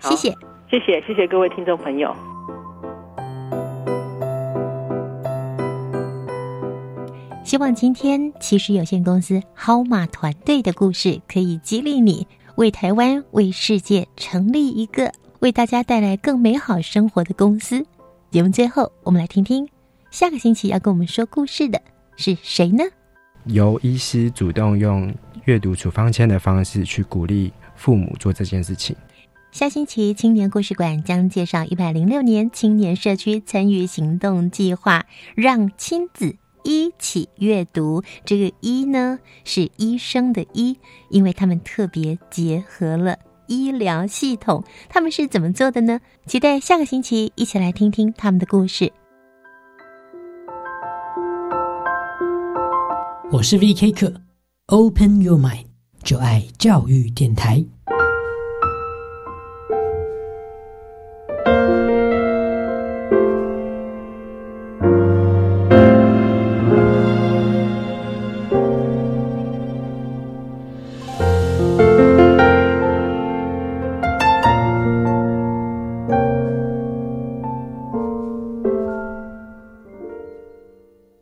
谢谢，谢谢，谢谢各位听众朋友。希望今天其实有限公司蒿马团队的故事可以激励你，为台湾、为世界成立一个为大家带来更美好生活的公司。节目最后，我们来听听下个星期要跟我们说故事的是谁呢？由医师主动用阅读处方签的方式去鼓励父母做这件事情。下星期青年故事馆将介绍一百零六年青年社区参与行动计划，让亲子一起阅读。这个“一”呢是医生的“医”，因为他们特别结合了医疗系统。他们是怎么做的呢？期待下个星期一起来听听他们的故事。我是 V.K. 课，Open Your Mind，就爱教育电台。